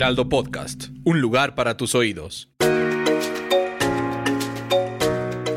Podcast, un lugar para tus oídos.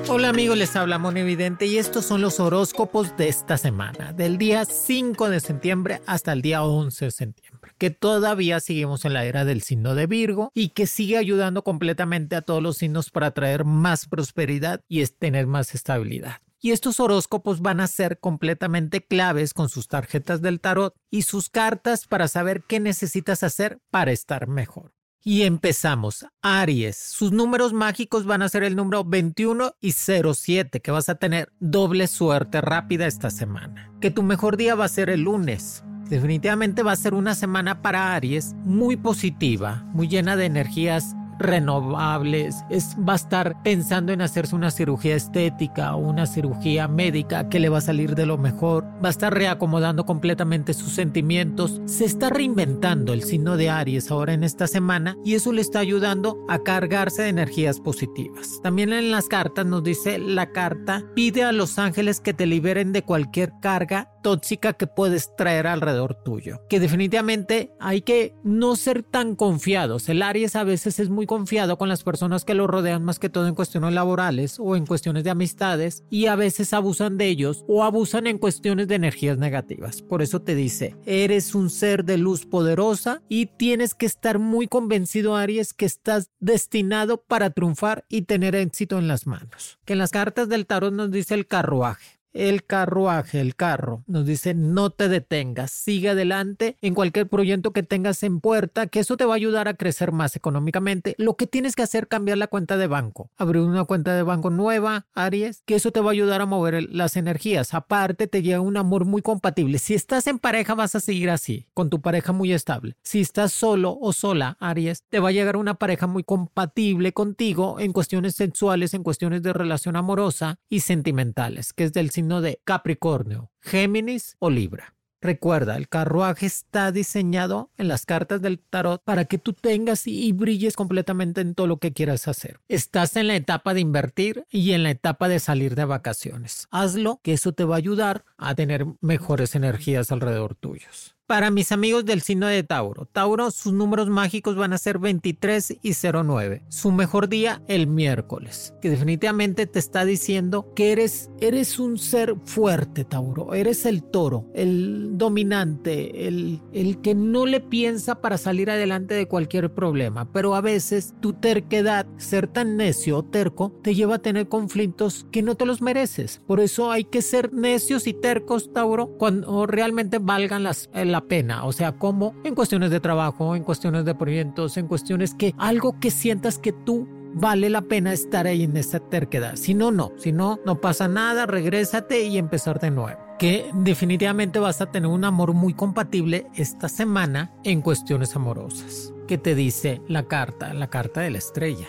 Hola amigos, les habla Evidente y estos son los horóscopos de esta semana, del día 5 de septiembre hasta el día 11 de septiembre, que todavía seguimos en la era del signo de Virgo y que sigue ayudando completamente a todos los signos para traer más prosperidad y tener más estabilidad. Y estos horóscopos van a ser completamente claves con sus tarjetas del tarot y sus cartas para saber qué necesitas hacer para estar mejor. Y empezamos. Aries, sus números mágicos van a ser el número 21 y 07, que vas a tener doble suerte rápida esta semana. Que tu mejor día va a ser el lunes. Definitivamente va a ser una semana para Aries muy positiva, muy llena de energías renovables, es, va a estar pensando en hacerse una cirugía estética o una cirugía médica que le va a salir de lo mejor, va a estar reacomodando completamente sus sentimientos, se está reinventando el signo de Aries ahora en esta semana y eso le está ayudando a cargarse de energías positivas. También en las cartas nos dice la carta, pide a los ángeles que te liberen de cualquier carga tóxica que puedes traer alrededor tuyo. Que definitivamente hay que no ser tan confiados. El Aries a veces es muy confiado con las personas que lo rodean más que todo en cuestiones laborales o en cuestiones de amistades y a veces abusan de ellos o abusan en cuestiones de energías negativas. Por eso te dice, eres un ser de luz poderosa y tienes que estar muy convencido Aries que estás destinado para triunfar y tener éxito en las manos. Que en las cartas del tarot nos dice el carruaje el carruaje, el carro. Nos dice no te detengas, sigue adelante en cualquier proyecto que tengas en puerta, que eso te va a ayudar a crecer más económicamente. Lo que tienes que hacer cambiar la cuenta de banco, abrir una cuenta de banco nueva, Aries, que eso te va a ayudar a mover las energías. Aparte te llega un amor muy compatible. Si estás en pareja vas a seguir así, con tu pareja muy estable. Si estás solo o sola, Aries, te va a llegar una pareja muy compatible contigo en cuestiones sexuales, en cuestiones de relación amorosa y sentimentales, que es del de Capricornio, Géminis o Libra. Recuerda, el carruaje está diseñado en las cartas del tarot para que tú tengas y brilles completamente en todo lo que quieras hacer. Estás en la etapa de invertir y en la etapa de salir de vacaciones. Hazlo, que eso te va a ayudar a tener mejores energías alrededor tuyos. Para mis amigos del signo de Tauro, Tauro, sus números mágicos van a ser 23 y 09. Su mejor día el miércoles, que definitivamente te está diciendo que eres, eres un ser fuerte, Tauro. Eres el toro, el dominante, el, el que no le piensa para salir adelante de cualquier problema. Pero a veces tu terquedad, ser tan necio o terco, te lleva a tener conflictos que no te los mereces. Por eso hay que ser necios y tercos, Tauro, cuando realmente valgan las, la pena, o sea, como en cuestiones de trabajo, en cuestiones de proyectos, en cuestiones que algo que sientas que tú vale la pena estar ahí en esta terquedad. Si no, no, si no, no pasa nada, regrésate y empezar de nuevo. Que definitivamente vas a tener un amor muy compatible esta semana en cuestiones amorosas. ¿Qué te dice la carta? La carta de la estrella.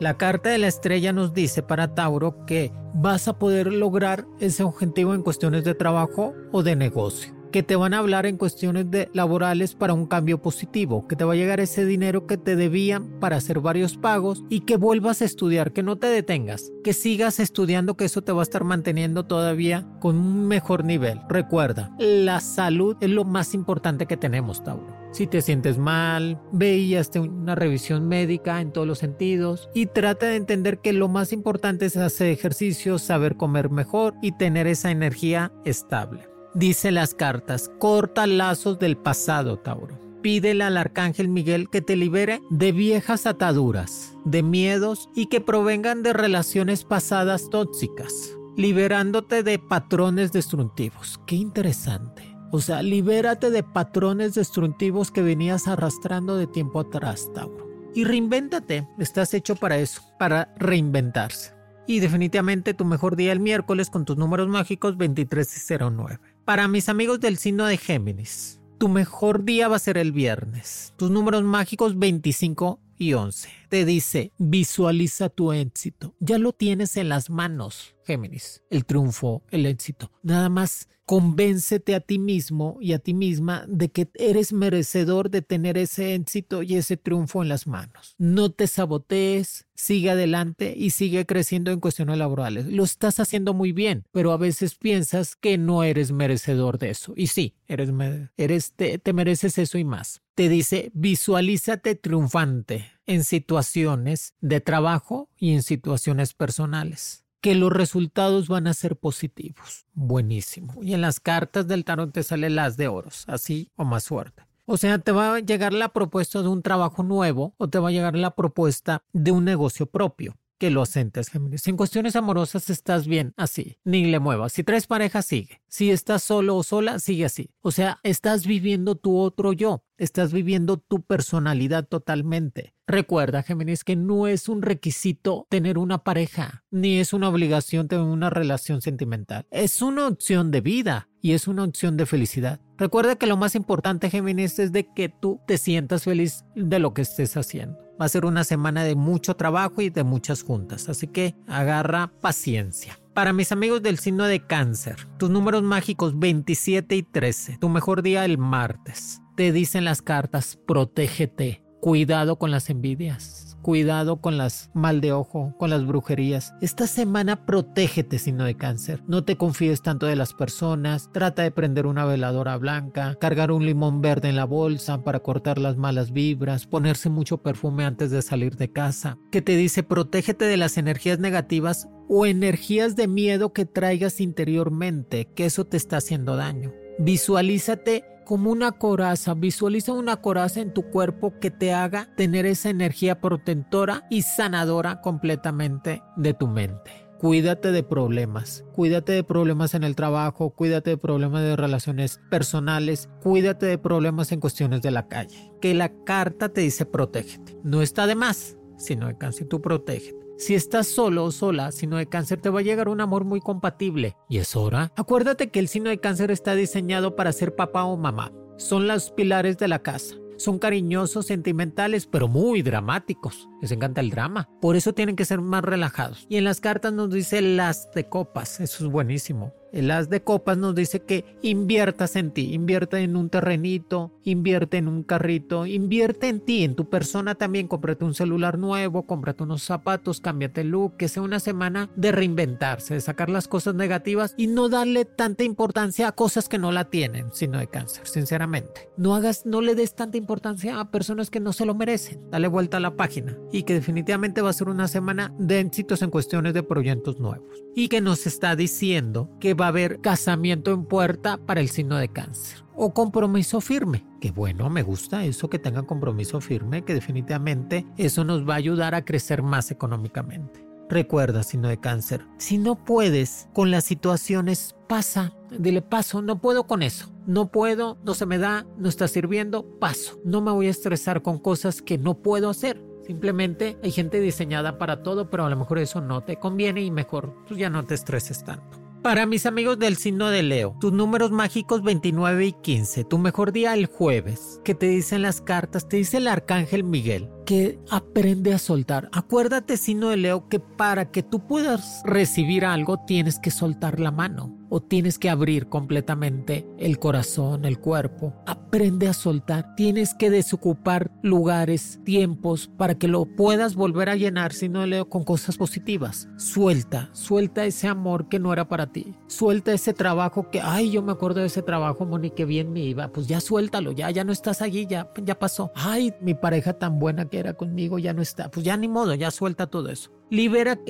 La carta de la estrella nos dice para Tauro que vas a poder lograr ese objetivo en cuestiones de trabajo o de negocio que te van a hablar en cuestiones de laborales para un cambio positivo, que te va a llegar ese dinero que te debían para hacer varios pagos y que vuelvas a estudiar, que no te detengas, que sigas estudiando, que eso te va a estar manteniendo todavía con un mejor nivel. Recuerda, la salud es lo más importante que tenemos, Tauro. Si te sientes mal, ve y hazte una revisión médica en todos los sentidos y trata de entender que lo más importante es hacer ejercicio, saber comer mejor y tener esa energía estable. Dice las cartas, corta lazos del pasado, Tauro. Pídele al arcángel Miguel que te libere de viejas ataduras, de miedos y que provengan de relaciones pasadas tóxicas, liberándote de patrones destructivos. Qué interesante. O sea, libérate de patrones destructivos que venías arrastrando de tiempo atrás, Tauro. Y reinvéntate. Estás hecho para eso, para reinventarse. Y definitivamente tu mejor día el miércoles con tus números mágicos 23 y 09. Para mis amigos del signo de Géminis, tu mejor día va a ser el viernes. Tus números mágicos 25 y 11. Te dice, visualiza tu éxito. Ya lo tienes en las manos, Géminis. El triunfo, el éxito. Nada más convéncete a ti mismo y a ti misma de que eres merecedor de tener ese éxito y ese triunfo en las manos. No te sabotees, sigue adelante y sigue creciendo en cuestiones laborales. Lo estás haciendo muy bien, pero a veces piensas que no eres merecedor de eso. Y sí, eres, eres te, te mereces eso y más. Te dice, visualízate triunfante en situaciones de trabajo y en situaciones personales que los resultados van a ser positivos. Buenísimo. Y en las cartas del tarot te sale las de oros, así o más suerte. O sea, te va a llegar la propuesta de un trabajo nuevo o te va a llegar la propuesta de un negocio propio que lo asentes, Géminis. En cuestiones amorosas estás bien así, ni le muevas. Si tres parejas, sigue. Si estás solo o sola, sigue así. O sea, estás viviendo tu otro yo. Estás viviendo tu personalidad totalmente. Recuerda, Géminis, que no es un requisito tener una pareja, ni es una obligación tener una relación sentimental. Es una opción de vida y es una opción de felicidad. Recuerda que lo más importante, Géminis, es de que tú te sientas feliz de lo que estés haciendo. Va a ser una semana de mucho trabajo y de muchas juntas, así que agarra paciencia. Para mis amigos del signo de cáncer, tus números mágicos 27 y 13, tu mejor día el martes. Te dicen las cartas, protégete, cuidado con las envidias Cuidado con las mal de ojo, con las brujerías. Esta semana protégete, signo de cáncer. No te confíes tanto de las personas. Trata de prender una veladora blanca, cargar un limón verde en la bolsa para cortar las malas vibras, ponerse mucho perfume antes de salir de casa. Que te dice protégete de las energías negativas o energías de miedo que traigas interiormente, que eso te está haciendo daño. Visualízate como una coraza. Visualiza una coraza en tu cuerpo que te haga tener esa energía protectora y sanadora completamente de tu mente. Cuídate de problemas, cuídate de problemas en el trabajo, cuídate de problemas de relaciones personales, cuídate de problemas en cuestiones de la calle. Que la carta te dice protégete. No está de más, sino de cáncer, tú protégete. Si estás solo o sola, signo de cáncer, te va a llegar un amor muy compatible. ¿Y es hora? Acuérdate que el signo de cáncer está diseñado para ser papá o mamá. Son los pilares de la casa. Son cariñosos, sentimentales, pero muy dramáticos. Les encanta el drama. Por eso tienen que ser más relajados. Y en las cartas nos dice las de copas. Eso es buenísimo. El as de copas nos dice que inviertas en ti, invierte en un terrenito, invierte en un carrito, invierte en ti, en tu persona también, cómprate un celular nuevo, cómprate unos zapatos, cámbiate el look, que sea una semana de reinventarse, de sacar las cosas negativas y no darle tanta importancia a cosas que no la tienen, sino de cáncer, sinceramente. No hagas, no le des tanta importancia a personas que no se lo merecen. Dale vuelta a la página y que definitivamente va a ser una semana de éxitos en cuestiones de proyectos nuevos. Y que nos está diciendo que va a haber casamiento en puerta para el signo de cáncer o compromiso firme. Que bueno, me gusta eso que tengan compromiso firme, que definitivamente eso nos va a ayudar a crecer más económicamente. Recuerda, signo de cáncer, si no puedes con las situaciones, pasa, dile paso, no puedo con eso, no puedo, no se me da, no está sirviendo, paso. No me voy a estresar con cosas que no puedo hacer. Simplemente hay gente diseñada para todo, pero a lo mejor eso no te conviene y mejor tú ya no te estreses tanto. Para mis amigos del signo de Leo, tus números mágicos 29 y 15, tu mejor día el jueves, que te dicen las cartas, te dice el arcángel Miguel, que aprende a soltar. Acuérdate, signo de Leo, que para que tú puedas recibir algo tienes que soltar la mano o tienes que abrir completamente el corazón, el cuerpo. Aprende a soltar. Tienes que desocupar lugares, tiempos para que lo puedas volver a llenar, si no leo, con cosas positivas. Suelta, suelta ese amor que no era para ti. Suelta ese trabajo que, ay, yo me acuerdo de ese trabajo, Moni, que bien me iba. Pues ya suéltalo, ya, ya no estás allí, ya, ya pasó. Ay, mi pareja tan buena que era conmigo ya no está. Pues ya ni modo, ya suelta todo eso. Libera,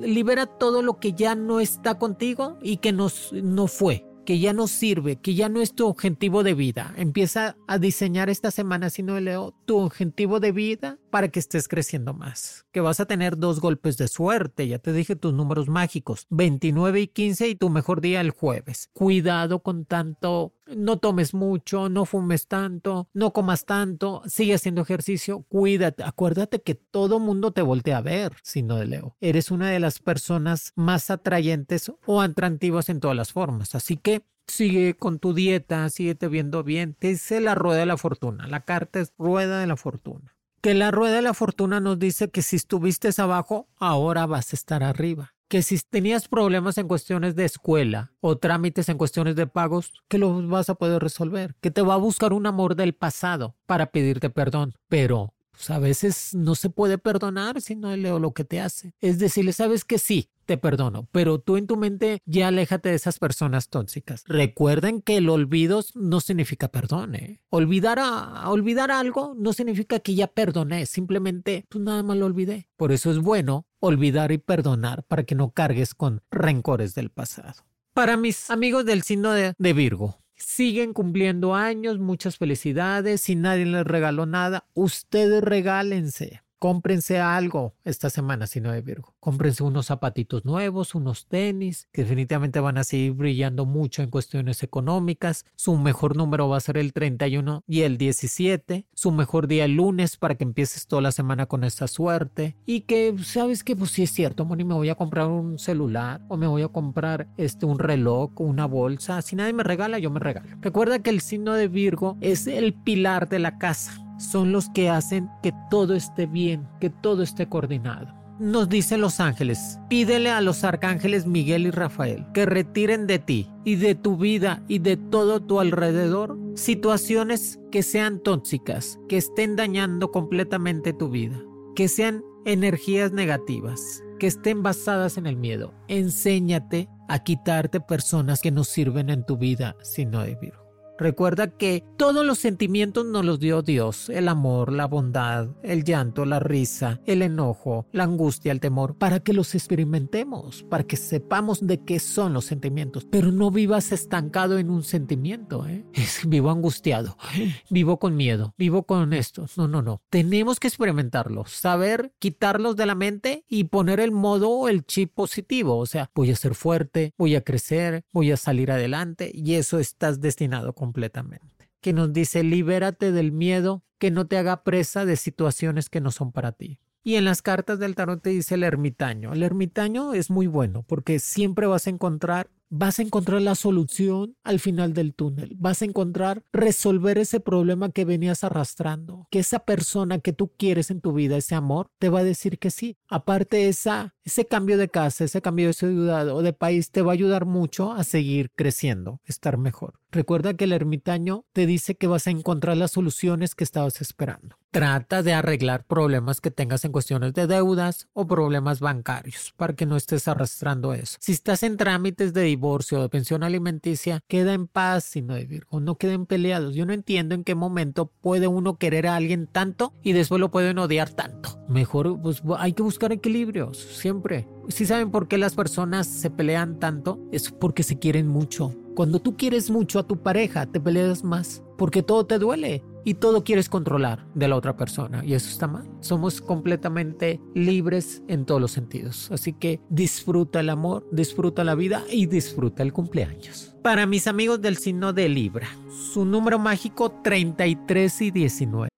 libera todo lo que ya no está contigo y que no, no fue, que ya no sirve, que ya no es tu objetivo de vida. Empieza a diseñar esta semana, si no leo, tu objetivo de vida para que estés creciendo más. Que vas a tener dos golpes de suerte, ya te dije tus números mágicos, 29 y 15 y tu mejor día el jueves. Cuidado con tanto, no tomes mucho, no fumes tanto, no comas tanto, sigue haciendo ejercicio, cuídate. Acuérdate que todo mundo te voltea a ver, no de Leo. Eres una de las personas más atrayentes o atractivas en todas las formas. Así que sigue con tu dieta, te viendo bien. Te dice la rueda de la fortuna. La carta es rueda de la fortuna. Que la rueda de la fortuna nos dice que si estuviste abajo, ahora vas a estar arriba. Que si tenías problemas en cuestiones de escuela o trámites en cuestiones de pagos, que los vas a poder resolver. Que te va a buscar un amor del pasado para pedirte perdón. Pero pues, a veces no se puede perdonar si no leo lo que te hace. Es decirle, sabes que sí, te perdono, pero tú en tu mente ya aléjate de esas personas tóxicas. Recuerden que el olvido no significa perdón. ¿eh? Olvidar, a, olvidar algo no significa que ya perdoné, simplemente tú pues, nada más lo olvidé. Por eso es bueno olvidar y perdonar para que no cargues con rencores del pasado. Para mis amigos del signo de Virgo, siguen cumpliendo años, muchas felicidades, si nadie les regaló nada, ustedes regálense. Cómprense algo esta semana, si no de Virgo. Cómprense unos zapatitos nuevos, unos tenis, que definitivamente van a seguir brillando mucho en cuestiones económicas. Su mejor número va a ser el 31 y el 17. Su mejor día el lunes para que empieces toda la semana con esta suerte. Y que, ¿sabes que Pues sí es cierto, Moni, me voy a comprar un celular o me voy a comprar este, un reloj una bolsa. Si nadie me regala, yo me regalo. Recuerda que el signo de Virgo es el pilar de la casa son los que hacen que todo esté bien, que todo esté coordinado. Nos dicen los ángeles, pídele a los arcángeles Miguel y Rafael que retiren de ti y de tu vida y de todo tu alrededor situaciones que sean tóxicas, que estén dañando completamente tu vida, que sean energías negativas, que estén basadas en el miedo. Enséñate a quitarte personas que no sirven en tu vida, sino de Virgo. Recuerda que todos los sentimientos nos los dio Dios, el amor, la bondad, el llanto, la risa, el enojo, la angustia, el temor, para que los experimentemos, para que sepamos de qué son los sentimientos. Pero no vivas estancado en un sentimiento, ¿eh? vivo angustiado, vivo con miedo, vivo con esto. No, no, no. Tenemos que experimentarlos, saber quitarlos de la mente y poner el modo, el chip positivo. O sea, voy a ser fuerte, voy a crecer, voy a salir adelante y eso estás destinado con completamente. Que nos dice, libérate del miedo que no te haga presa de situaciones que no son para ti. Y en las cartas del tarot te dice el ermitaño. El ermitaño es muy bueno porque siempre vas a encontrar vas a encontrar la solución al final del túnel. Vas a encontrar resolver ese problema que venías arrastrando. Que esa persona que tú quieres en tu vida, ese amor, te va a decir que sí. Aparte, esa, ese cambio de casa, ese cambio de ciudad o de país te va a ayudar mucho a seguir creciendo, estar mejor. Recuerda que el ermitaño te dice que vas a encontrar las soluciones que estabas esperando. Trata de arreglar problemas que tengas en cuestiones de deudas o problemas bancarios para que no estés arrastrando eso. Si estás en trámites de divorcio de pensión alimenticia, queda en paz, sino de no queden peleados. Yo no entiendo en qué momento puede uno querer a alguien tanto y después lo pueden odiar tanto. Mejor, pues hay que buscar equilibrios, siempre. Si saben por qué las personas se pelean tanto, es porque se quieren mucho. Cuando tú quieres mucho a tu pareja, te peleas más, porque todo te duele y todo quieres controlar de la otra persona y eso está mal. Somos completamente libres en todos los sentidos. Así que disfruta el amor, disfruta la vida y disfruta el cumpleaños. Para mis amigos del signo de Libra, su número mágico 33 y 19.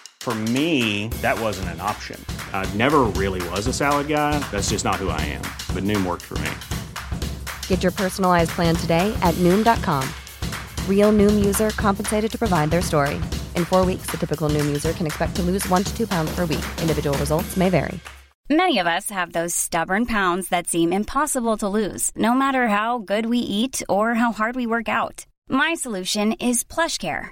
For me, that wasn't an option. I never really was a salad guy. That's just not who I am. But Noom worked for me. Get your personalized plan today at Noom.com. Real Noom user compensated to provide their story. In four weeks, the typical Noom user can expect to lose one to two pounds per week. Individual results may vary. Many of us have those stubborn pounds that seem impossible to lose, no matter how good we eat or how hard we work out. My solution is PlushCare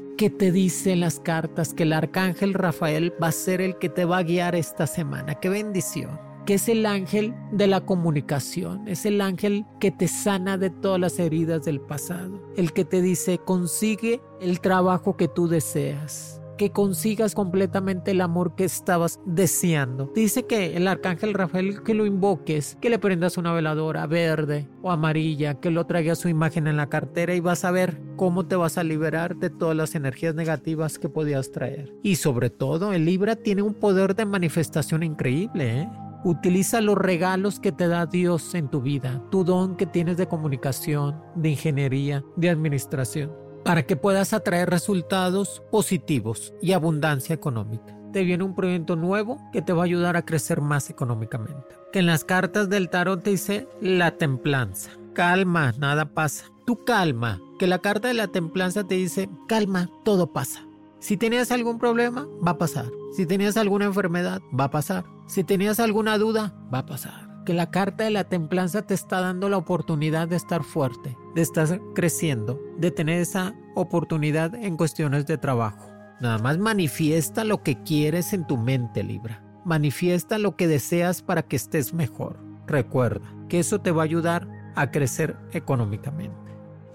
¿Qué te dicen las cartas? Que el arcángel Rafael va a ser el que te va a guiar esta semana. ¡Qué bendición! que es el ángel de la comunicación, es el ángel que te sana de todas las heridas del pasado, el que te dice consigue el trabajo que tú deseas, que consigas completamente el amor que estabas deseando. Dice que el arcángel Rafael que lo invoques, que le prendas una veladora verde o amarilla, que lo traiga su imagen en la cartera y vas a ver cómo te vas a liberar de todas las energías negativas que podías traer. Y sobre todo, el Libra tiene un poder de manifestación increíble, ¿eh? Utiliza los regalos que te da Dios en tu vida, tu don que tienes de comunicación, de ingeniería, de administración, para que puedas atraer resultados positivos y abundancia económica. Te viene un proyecto nuevo que te va a ayudar a crecer más económicamente. Que en las cartas del tarot te dice la templanza. Calma, nada pasa. Tu calma. Que la carta de la templanza te dice calma, todo pasa. Si tenías algún problema, va a pasar. Si tenías alguna enfermedad, va a pasar. Si tenías alguna duda, va a pasar. Que la carta de la templanza te está dando la oportunidad de estar fuerte, de estar creciendo, de tener esa oportunidad en cuestiones de trabajo. Nada más manifiesta lo que quieres en tu mente, Libra. Manifiesta lo que deseas para que estés mejor. Recuerda que eso te va a ayudar a crecer económicamente.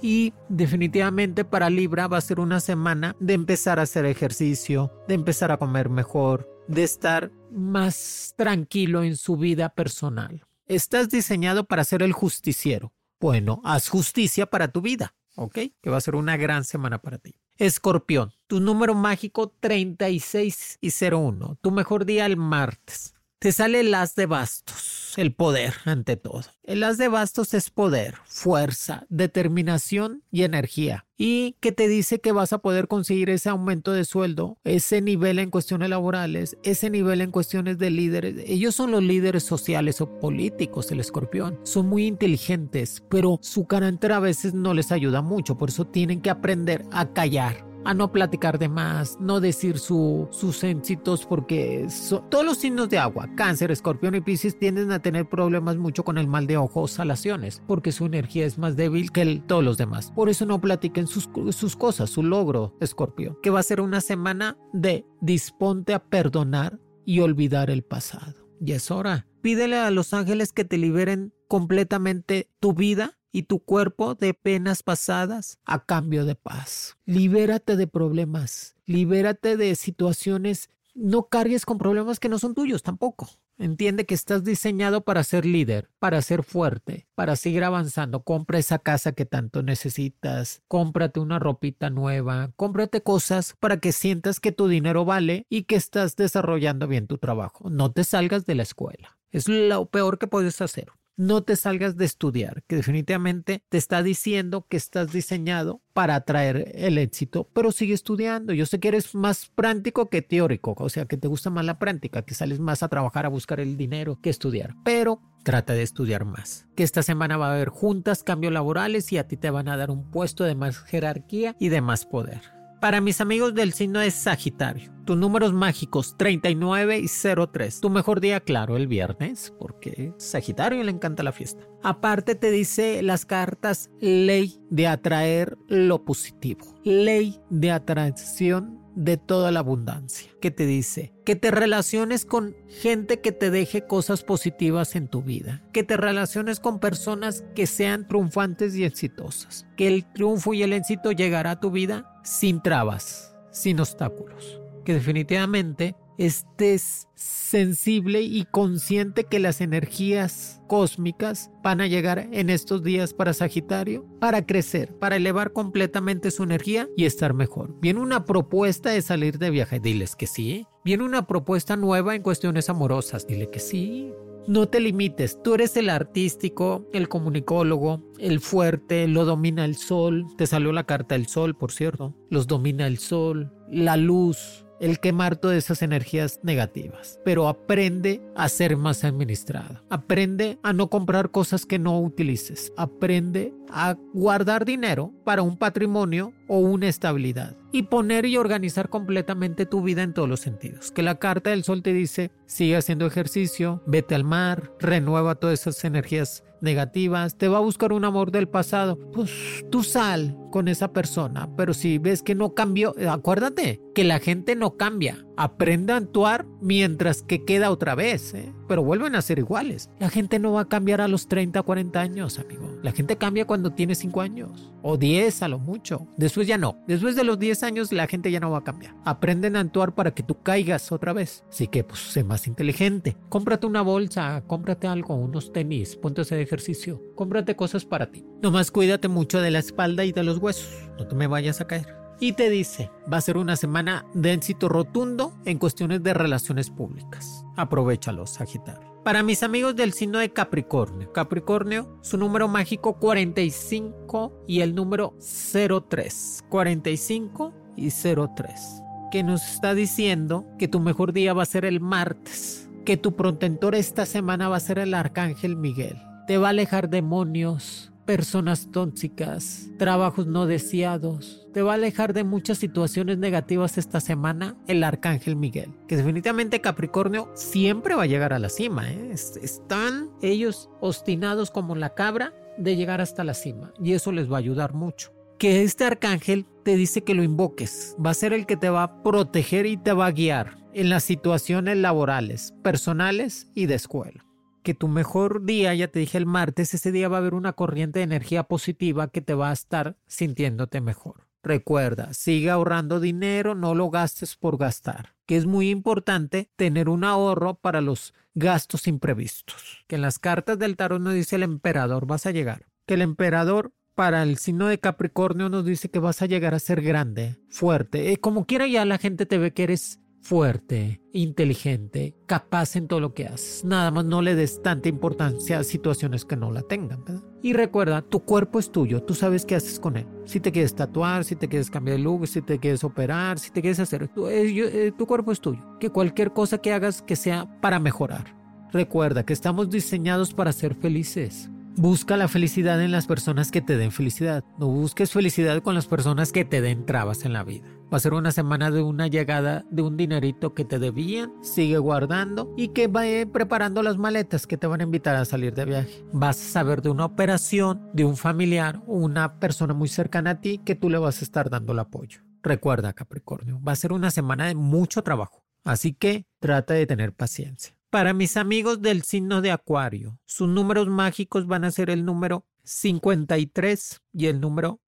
Y definitivamente para Libra va a ser una semana de empezar a hacer ejercicio, de empezar a comer mejor, de estar más tranquilo en su vida personal. Estás diseñado para ser el justiciero. Bueno, haz justicia para tu vida, ¿ok? Que va a ser una gran semana para ti. Escorpión, tu número mágico 36 y 01. Tu mejor día el martes. Te sale el as de bastos, el poder ante todo. El as de bastos es poder, fuerza, determinación y energía. Y que te dice que vas a poder conseguir ese aumento de sueldo, ese nivel en cuestiones laborales, ese nivel en cuestiones de líderes. Ellos son los líderes sociales o políticos, el escorpión. Son muy inteligentes, pero su carácter a veces no les ayuda mucho. Por eso tienen que aprender a callar a no platicar de más, no decir sus éxitos porque todos los signos de agua, cáncer, escorpión y piscis tienden a tener problemas mucho con el mal de ojos, salaciones, porque su energía es más débil que el, todos los demás. Por eso no platiquen sus, sus cosas, su logro, escorpión, que va a ser una semana de disponte a perdonar y olvidar el pasado. Y es hora. Pídele a los ángeles que te liberen completamente tu vida y tu cuerpo de penas pasadas a cambio de paz. Libérate de problemas, libérate de situaciones, no cargues con problemas que no son tuyos tampoco. Entiende que estás diseñado para ser líder, para ser fuerte, para seguir avanzando. Compra esa casa que tanto necesitas, cómprate una ropita nueva, cómprate cosas para que sientas que tu dinero vale y que estás desarrollando bien tu trabajo. No te salgas de la escuela. Es lo peor que puedes hacer no te salgas de estudiar, que definitivamente te está diciendo que estás diseñado para atraer el éxito, pero sigue estudiando. Yo sé que eres más práctico que teórico, o sea, que te gusta más la práctica, que sales más a trabajar, a buscar el dinero que estudiar, pero trata de estudiar más. Que esta semana va a haber juntas, cambios laborales y a ti te van a dar un puesto de más jerarquía y de más poder. Para mis amigos del signo de Sagitario, tus números mágicos 39 y 03. Tu mejor día, claro, el viernes, porque Sagitario le encanta la fiesta. Aparte te dice las cartas ley de atraer lo positivo, ley de atracción de toda la abundancia. Que te dice que te relaciones con gente que te deje cosas positivas en tu vida. Que te relaciones con personas que sean triunfantes y exitosas. Que el triunfo y el éxito llegará a tu vida sin trabas, sin obstáculos. Que definitivamente estés sensible y consciente que las energías cósmicas van a llegar en estos días para Sagitario para crecer, para elevar completamente su energía y estar mejor. Viene una propuesta de salir de viaje, diles que sí. Viene una propuesta nueva en cuestiones amorosas, dile que sí. No te limites, tú eres el artístico, el comunicólogo, el fuerte, lo domina el sol, te salió la carta del sol, por cierto, los domina el sol, la luz, el quemar todas esas energías negativas, pero aprende a ser más administrado. Aprende a no comprar cosas que no utilices. Aprende a guardar dinero para un patrimonio o una estabilidad y poner y organizar completamente tu vida en todos los sentidos. Que la carta del sol te dice, sigue haciendo ejercicio, vete al mar, renueva todas esas energías negativas, te va a buscar un amor del pasado, pues tú sal con esa persona, pero si ves que no cambió, acuérdate que la gente no cambia, aprende a actuar mientras que queda otra vez, ¿eh? pero vuelven a ser iguales. La gente no va a cambiar a los 30, 40 años, amigo. La gente cambia cuando tiene 5 años o 10 a lo mucho. Después ya no. Después de los 10 años la gente ya no va a cambiar. Aprenden a actuar para que tú caigas otra vez. Así que pues sé más inteligente. Cómprate una bolsa, cómprate algo, unos tenis, ponte a hacer ejercicio. Cómprate cosas para ti. Nomás cuídate mucho de la espalda y de los huesos. No te me vayas a caer y te dice, va a ser una semana de éxito rotundo en cuestiones de relaciones públicas. Aprovechalo, Sagitario. Para mis amigos del signo de Capricornio, Capricornio, su número mágico 45 y el número 03. 45 y 03. Que nos está diciendo que tu mejor día va a ser el martes. Que tu protector esta semana va a ser el arcángel Miguel. Te va a alejar demonios, personas tóxicas, trabajos no deseados. Te va a alejar de muchas situaciones negativas esta semana el Arcángel Miguel. Que definitivamente Capricornio siempre va a llegar a la cima. ¿eh? Están ellos obstinados como la cabra de llegar hasta la cima. Y eso les va a ayudar mucho. Que este arcángel te dice que lo invoques. Va a ser el que te va a proteger y te va a guiar en las situaciones laborales, personales y de escuela que tu mejor día, ya te dije el martes, ese día va a haber una corriente de energía positiva que te va a estar sintiéndote mejor. Recuerda, sigue ahorrando dinero, no lo gastes por gastar, que es muy importante tener un ahorro para los gastos imprevistos. Que en las cartas del tarot nos dice el emperador, vas a llegar. Que el emperador para el signo de Capricornio nos dice que vas a llegar a ser grande, fuerte. Eh, como quiera ya la gente te ve que eres fuerte, inteligente, capaz en todo lo que haces. Nada más no le des tanta importancia a situaciones que no la tengan. Y recuerda, tu cuerpo es tuyo, tú sabes qué haces con él. Si te quieres tatuar, si te quieres cambiar de look, si te quieres operar, si te quieres hacer, tu, eh, tu cuerpo es tuyo. Que cualquier cosa que hagas que sea para mejorar. Recuerda que estamos diseñados para ser felices. Busca la felicidad en las personas que te den felicidad. No busques felicidad con las personas que te den trabas en la vida. Va a ser una semana de una llegada de un dinerito que te debían, sigue guardando y que va preparando las maletas que te van a invitar a salir de viaje. Vas a saber de una operación, de un familiar o una persona muy cercana a ti que tú le vas a estar dando el apoyo. Recuerda, Capricornio, va a ser una semana de mucho trabajo. Así que trata de tener paciencia. Para mis amigos del signo de Acuario, sus números mágicos van a ser el número 53 y el número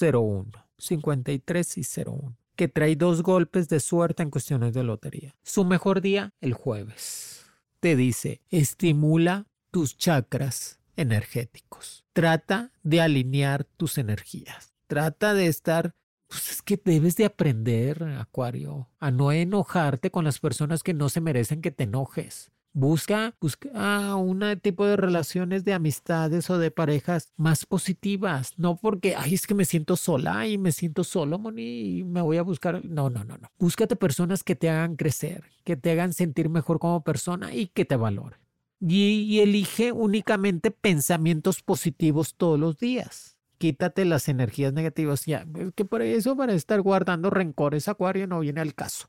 01. 53 y 01. Que trae dos golpes de suerte en cuestiones de lotería. Su mejor día, el jueves. Te dice, estimula tus chakras energéticos. Trata de alinear tus energías. Trata de estar pues es que debes de aprender, Acuario, a no enojarte con las personas que no se merecen que te enojes. Busca, busca un tipo de relaciones de amistades o de parejas más positivas, no porque, ay, es que me siento sola y me siento solo, Moni, y me voy a buscar. No, no, no, no. Búscate personas que te hagan crecer, que te hagan sentir mejor como persona y que te valoren. Y, y elige únicamente pensamientos positivos todos los días. Quítate las energías negativas. Ya, que por eso, para estar guardando rencores, Acuario, no viene al caso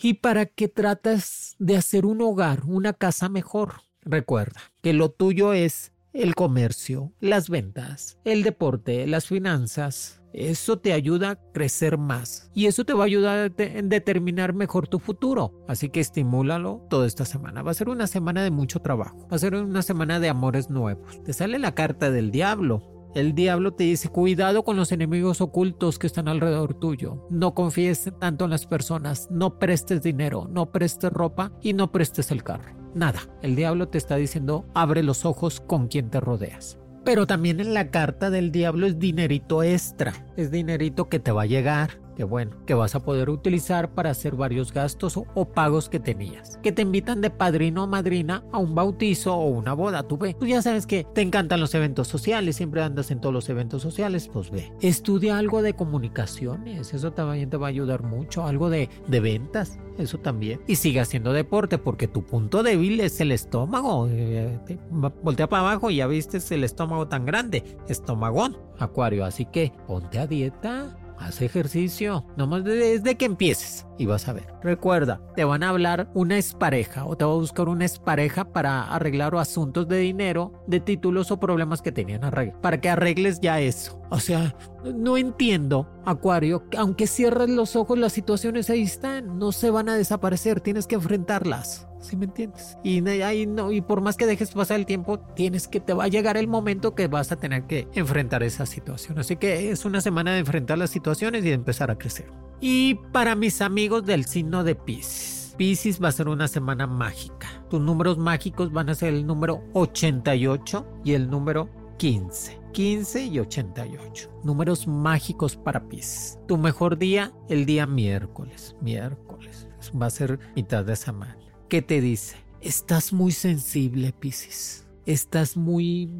y para que tratas de hacer un hogar, una casa mejor. Recuerda que lo tuyo es el comercio, las ventas, el deporte, las finanzas. Eso te ayuda a crecer más y eso te va a ayudar a determinar mejor tu futuro. Así que estimúlalo toda esta semana. Va a ser una semana de mucho trabajo. Va a ser una semana de amores nuevos. Te sale la carta del diablo el diablo te dice, cuidado con los enemigos ocultos que están alrededor tuyo. No confíes tanto en las personas, no prestes dinero, no prestes ropa y no prestes el carro. Nada, el diablo te está diciendo, abre los ojos con quien te rodeas. Pero también en la carta del diablo es dinerito extra, es dinerito que te va a llegar, que bueno, que vas a poder utilizar para hacer varios gastos o, pagos que tenías. Que te invitan de padrino o madrina a un bautizo o una boda, tú ve. Tú ya sabes que te encantan los eventos sociales, siempre andas en todos los eventos sociales, pues ve. Estudia algo de comunicaciones, eso también te va a ayudar mucho, algo de, de ventas, eso también. Y sigue haciendo deporte porque tu punto débil es el estómago. Eh, voltea para abajo y ya viste el estómago tan grande, estómagón, acuario. Así que ponte a dieta haz ejercicio, nomás desde que empieces y vas a ver. Recuerda, te van a hablar una expareja o te va a buscar una expareja para arreglar asuntos de dinero, de títulos o problemas que tenían arreglar, para que arregles ya eso. O sea, no entiendo, Acuario, aunque cierres los ojos, las situaciones ahí están, no se van a desaparecer, tienes que enfrentarlas. ¿Sí me entiendes? Y, no, y por más que dejes pasar el tiempo, tienes que te va a llegar el momento que vas a tener que enfrentar esa situación. Así que es una semana de enfrentar las situaciones y de empezar a crecer. Y para mis amigos del signo de Pisces. Pisces va a ser una semana mágica. Tus números mágicos van a ser el número 88 y el número 15. 15 y 88. Números mágicos para Pisces. Tu mejor día, el día miércoles. Miércoles. Va a ser mitad de semana. ¿Qué te dice? Estás muy sensible, Piscis. Estás muy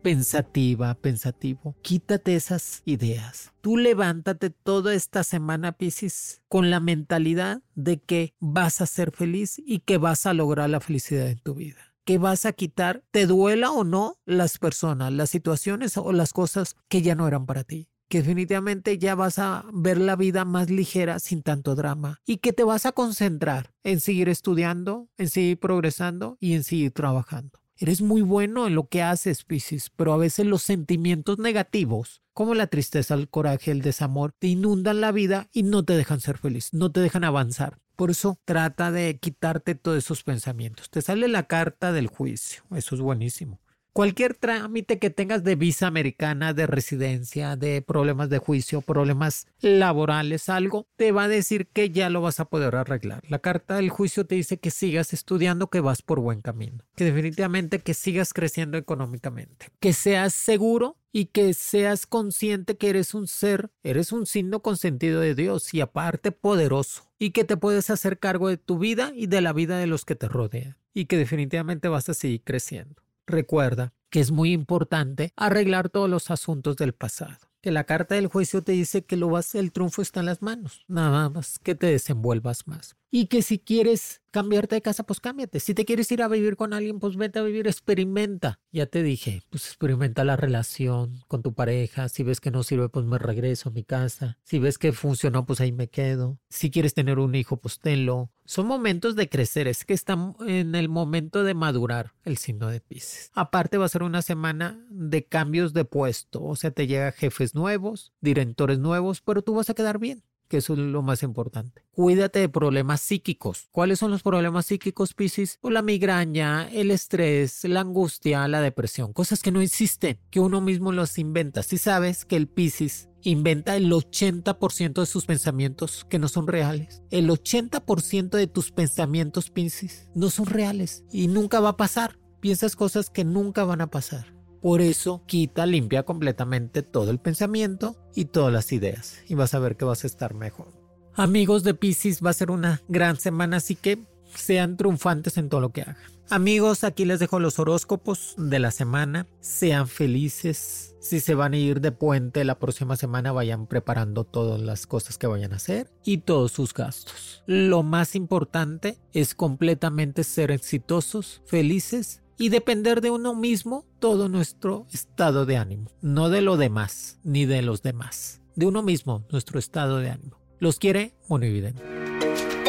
pensativa, pensativo. Quítate esas ideas. Tú levántate toda esta semana, Piscis, con la mentalidad de que vas a ser feliz y que vas a lograr la felicidad en tu vida que vas a quitar, te duela o no, las personas, las situaciones o las cosas que ya no eran para ti que definitivamente ya vas a ver la vida más ligera sin tanto drama y que te vas a concentrar en seguir estudiando, en seguir progresando y en seguir trabajando. Eres muy bueno en lo que haces, Piscis, pero a veces los sentimientos negativos, como la tristeza, el coraje, el desamor, te inundan la vida y no te dejan ser feliz, no te dejan avanzar. Por eso trata de quitarte todos esos pensamientos. Te sale la carta del juicio, eso es buenísimo. Cualquier trámite que tengas de visa americana, de residencia, de problemas de juicio, problemas laborales, algo, te va a decir que ya lo vas a poder arreglar. La carta del juicio te dice que sigas estudiando, que vas por buen camino, que definitivamente que sigas creciendo económicamente, que seas seguro y que seas consciente que eres un ser, eres un signo consentido de Dios y aparte poderoso, y que te puedes hacer cargo de tu vida y de la vida de los que te rodean, y que definitivamente vas a seguir creciendo. Recuerda que es muy importante arreglar todos los asuntos del pasado. Que la carta del juicio te dice que lo vas, el triunfo está en las manos. Nada más que te desenvuelvas más. Y que si quieres cambiarte de casa, pues cámbiate. Si te quieres ir a vivir con alguien, pues vete a vivir, experimenta. Ya te dije, pues experimenta la relación con tu pareja. Si ves que no sirve, pues me regreso a mi casa. Si ves que funcionó, pues ahí me quedo. Si quieres tener un hijo, pues tenlo. Son momentos de crecer, es que están en el momento de madurar el signo de Pisces. Aparte va a ser una semana de cambios de puesto, o sea, te llega jefes nuevos, directores nuevos, pero tú vas a quedar bien que eso es lo más importante. Cuídate de problemas psíquicos. ¿Cuáles son los problemas psíquicos, Piscis? O la migraña, el estrés, la angustia, la depresión, cosas que no existen, que uno mismo los inventa. Si sabes que el Piscis inventa el 80% de sus pensamientos que no son reales. El 80% de tus pensamientos, Piscis, no son reales y nunca va a pasar. Piensas cosas que nunca van a pasar. Por eso quita, limpia completamente todo el pensamiento y todas las ideas y vas a ver que vas a estar mejor. Amigos de Pisces, va a ser una gran semana, así que sean triunfantes en todo lo que hagan. Amigos, aquí les dejo los horóscopos de la semana. Sean felices. Si se van a ir de puente la próxima semana, vayan preparando todas las cosas que vayan a hacer y todos sus gastos. Lo más importante es completamente ser exitosos, felices y depender de uno mismo todo nuestro estado de ánimo, no de lo demás ni de los demás, de uno mismo nuestro estado de ánimo. Los quiere Monividente.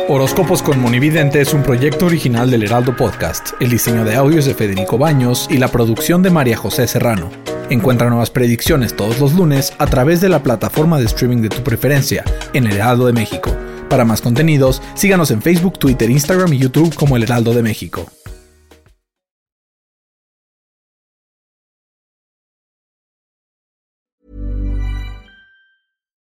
Horóscopos con Monividente es un proyecto original del Heraldo Podcast. El diseño de audios de Federico Baños y la producción de María José Serrano. Encuentra nuevas predicciones todos los lunes a través de la plataforma de streaming de tu preferencia en El Heraldo de México. Para más contenidos, síganos en Facebook, Twitter, Instagram y YouTube como El Heraldo de México.